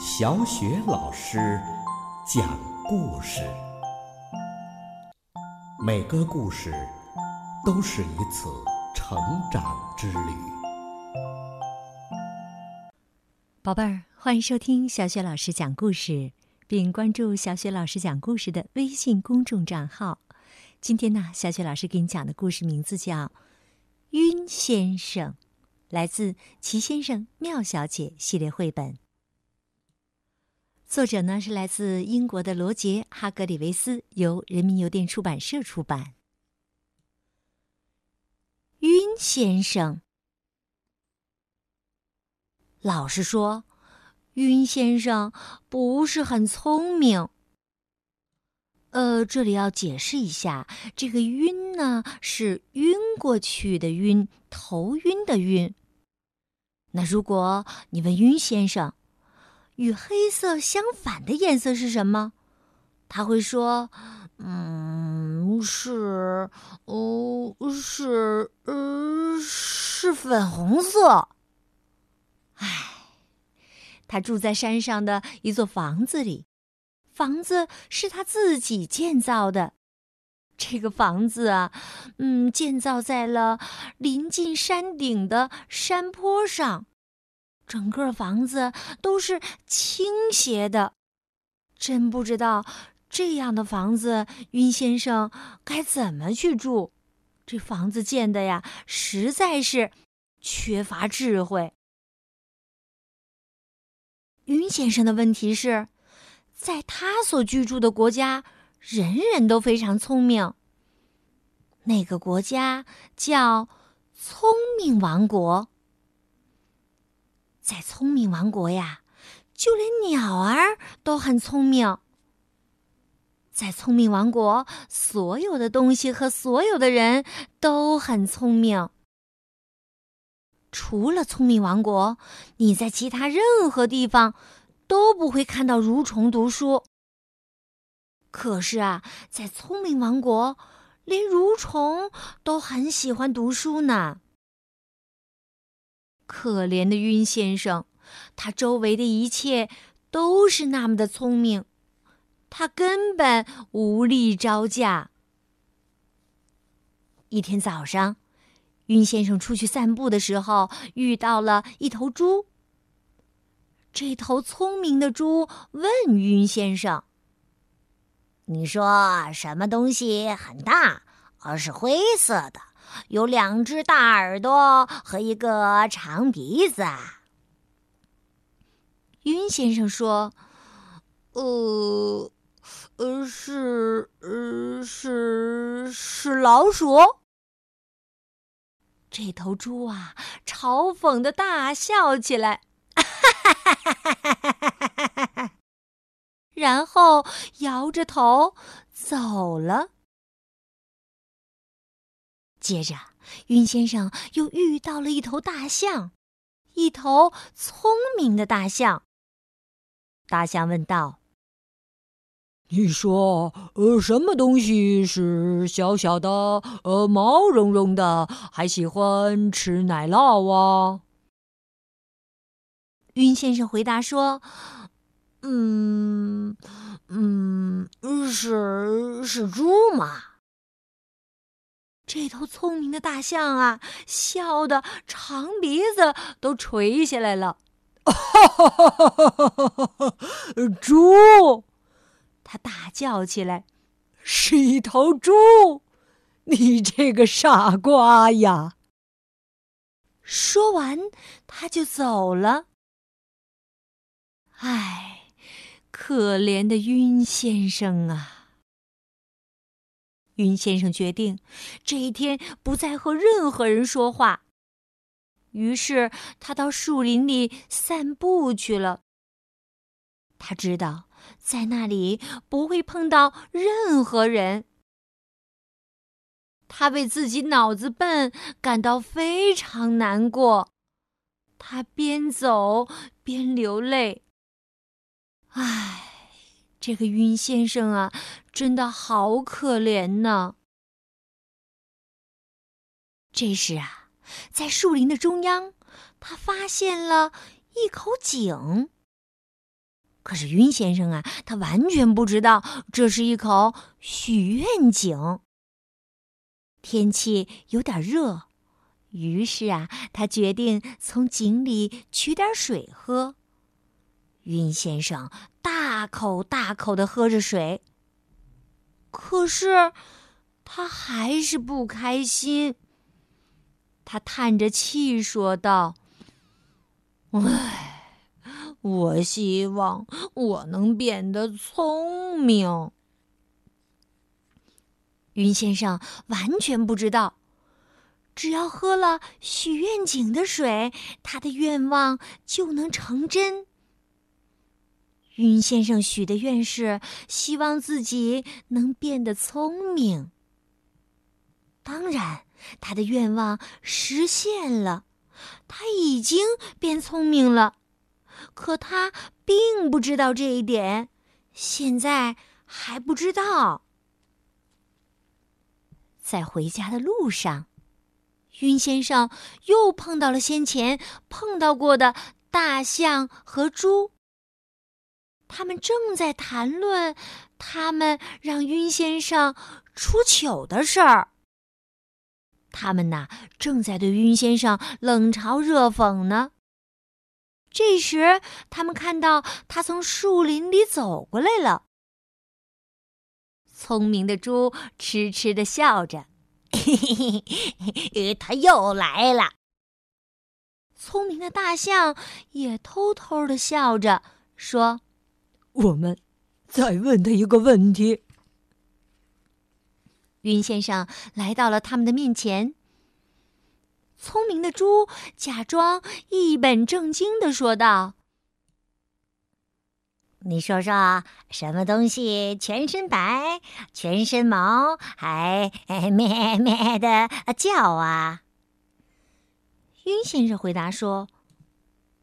小雪老师讲故事，每个故事都是一次成长之旅。宝贝儿，欢迎收听小雪老师讲故事，并关注小雪老师讲故事的微信公众账号。今天呢，小雪老师给你讲的故事名字叫《晕先生》，来自《奇先生妙小姐》系列绘本。作者呢是来自英国的罗杰·哈格里维斯，由人民邮电出版社出版。晕先生，老实说，晕先生不是很聪明。呃，这里要解释一下，这个“晕”呢是晕过去的“晕”，头晕的“晕”。那如果你问晕先生，与黑色相反的颜色是什么？他会说：“嗯，是，哦，是，呃，是粉红色。”唉，他住在山上的一座房子里，房子是他自己建造的。这个房子啊，嗯，建造在了临近山顶的山坡上。整个房子都是倾斜的，真不知道这样的房子，晕先生该怎么去住。这房子建的呀，实在是缺乏智慧。晕先生的问题是，在他所居住的国家，人人都非常聪明。那个国家叫聪明王国。在聪明王国呀，就连鸟儿都很聪明。在聪明王国，所有的东西和所有的人都很聪明。除了聪明王国，你在其他任何地方都不会看到蠕虫读书。可是啊，在聪明王国，连蠕虫都很喜欢读书呢。可怜的晕先生，他周围的一切都是那么的聪明，他根本无力招架。一天早上，晕先生出去散步的时候，遇到了一头猪。这头聪明的猪问晕先生：“你说什么东西很大，而是灰色的？”有两只大耳朵和一个长鼻子。晕先生说：“呃，呃，是，呃，是是老鼠。”这头猪啊，嘲讽的大笑起来，然后摇着头走了。接着，云先生又遇到了一头大象，一头聪明的大象。大象问道：“你说，呃，什么东西是小小的，呃，毛茸茸的，还喜欢吃奶酪啊？”云先生回答说：“嗯，嗯，是是猪嘛。”这头聪明的大象啊，笑得长鼻子都垂下来了。猪！他大叫起来：“是一头猪！你这个傻瓜呀！”说完，他就走了。唉，可怜的晕先生啊！云先生决定这一天不再和任何人说话。于是他到树林里散步去了。他知道在那里不会碰到任何人。他为自己脑子笨感到非常难过。他边走边流泪。唉。这个晕先生啊，真的好可怜呢。这时啊，在树林的中央，他发现了一口井。可是云先生啊，他完全不知道这是一口许愿井。天气有点热，于是啊，他决定从井里取点水喝。云先生大口大口的喝着水，可是他还是不开心。他叹着气说道：“唉。”我希望我能变得聪明。云先生完全不知道，只要喝了许愿井的水，他的愿望就能成真。云先生许的愿是希望自己能变得聪明。当然，他的愿望实现了，他已经变聪明了。可他并不知道这一点，现在还不知道。在回家的路上，云先生又碰到了先前碰到过的大象和猪。他们正在谈论他们让晕先生出糗的事儿。他们呐，正在对晕先生冷嘲热讽呢。这时，他们看到他从树林里走过来了。聪明的猪痴痴的笑着：“嘿嘿嘿，他又来了。”聪明的大象也偷偷的笑着说：“我们再问他一个问题。”云先生来到了他们的面前。聪明的猪假装一本正经的说道：“你说说，什么东西全身白，全身毛，还咩咩的叫啊？”晕先生回答说：“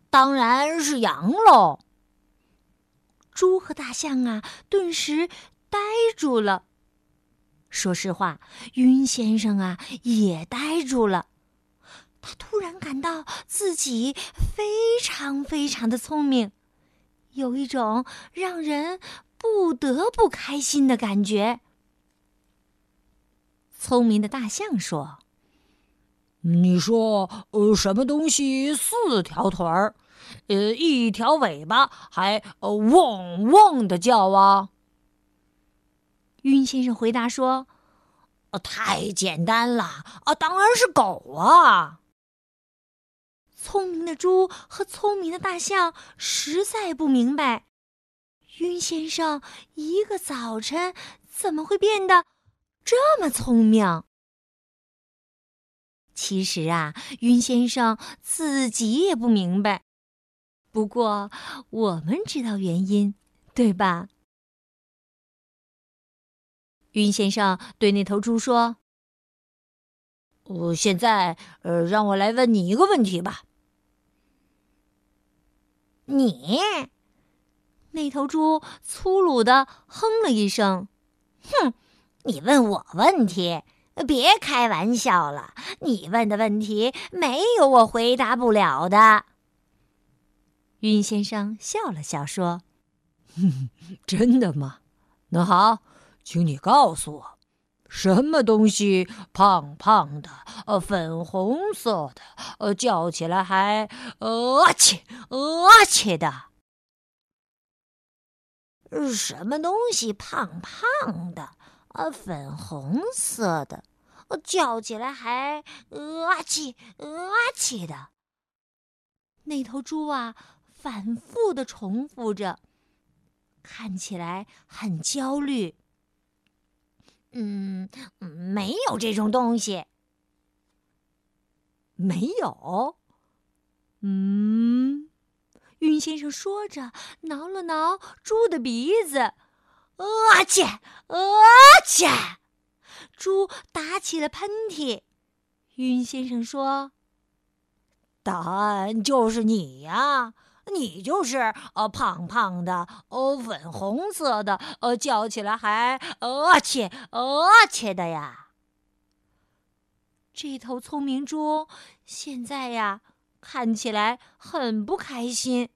当然是羊喽。”猪和大象啊，顿时呆住了。说实话，晕先生啊，也呆住了。他突然感到自己非常非常的聪明，有一种让人不得不开心的感觉。聪明的大象说：“你说，呃，什么东西四条腿儿，呃，一条尾巴，还汪汪的叫啊？”晕先生回答说：“太简单了啊，当然是狗啊。”聪明的猪和聪明的大象实在不明白，晕先生一个早晨怎么会变得这么聪明？其实啊，晕先生自己也不明白。不过我们知道原因，对吧？云先生对那头猪说：“我现在，呃，让我来问你一个问题吧。”你，那头猪粗鲁的哼了一声：“哼，你问我问题，别开玩笑了。你问的问题没有我回答不了的。”晕先生笑了笑说：“ 真的吗？那好，请你告诉我。”什么东西胖胖的，呃，粉红色的，呃，叫起来还呃切呃切的。什么东西胖胖的，呃，粉红色的，叫起来还呃切呃切的。那头猪啊，反复的重复着，看起来很焦虑。嗯，没有这种东西。没有。嗯，晕先生说着，挠了挠猪的鼻子。啊切！啊切！猪打起了喷嚏。晕先生说：“答案就是你呀。”你就是呃胖胖的哦粉红色的呃叫起来还呃切呃切的呀！这头聪明猪现在呀看起来很不开心，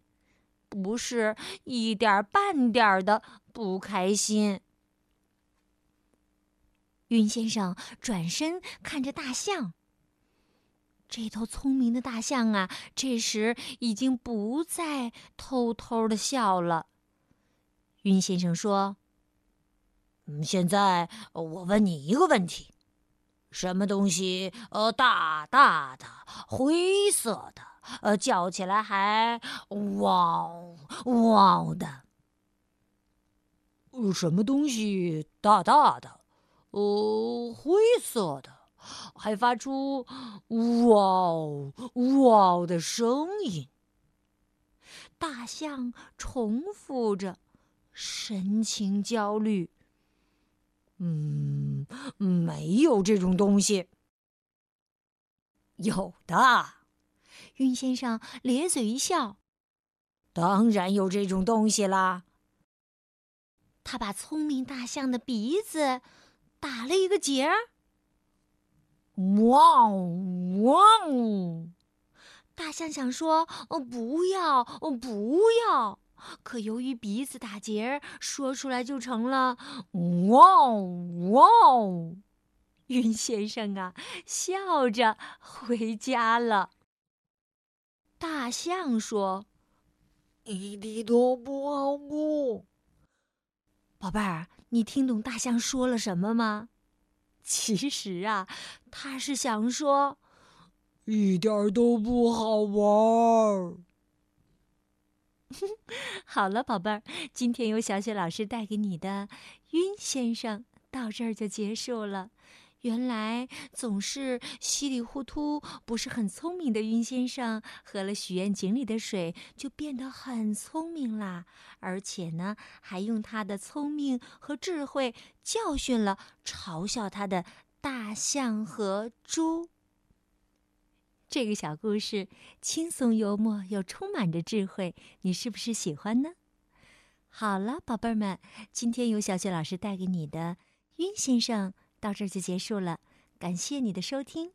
不是一点半点的不开心。云先生转身看着大象。这头聪明的大象啊，这时已经不再偷偷的笑了。云先生说：“，现在我问你一个问题：什么东西呃大大的、灰色的，呃叫起来还汪汪的？什么东西大大的，呃灰色的？”还发出“哇哦哇哦”的声音。大象重复着，神情焦虑。嗯，没有这种东西。有的，云先生咧嘴一笑。当然有这种东西啦。他把聪明大象的鼻子打了一个结儿。哇哦哇哦！大象想说：“哦，不要，哦，不要！”可由于鼻子打结，说出来就成了“哇哦哇哦”。云先生啊，笑着 回家了。大象说：“一点都不好过。”宝贝儿，你听懂大象说了什么吗？其实啊，他是想说，一点都不好玩。好了，宝贝儿，今天由小雪老师带给你的《晕先生》到这儿就结束了。原来总是稀里糊涂、不是很聪明的晕先生，喝了许愿井里的水，就变得很聪明啦。而且呢，还用他的聪明和智慧教训了嘲笑他的大象和猪。这个小故事轻松幽默又充满着智慧，你是不是喜欢呢？好了，宝贝儿们，今天由小雪老师带给你的晕先生。到这儿就结束了，感谢你的收听。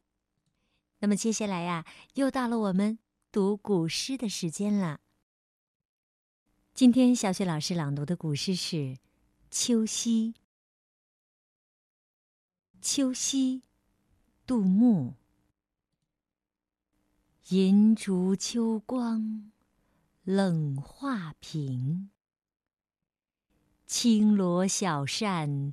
那么接下来呀，又到了我们读古诗的时间了。今天小雪老师朗读的古诗是《秋夕》。秋夕，杜牧。银烛秋光，冷画屏。轻罗小扇。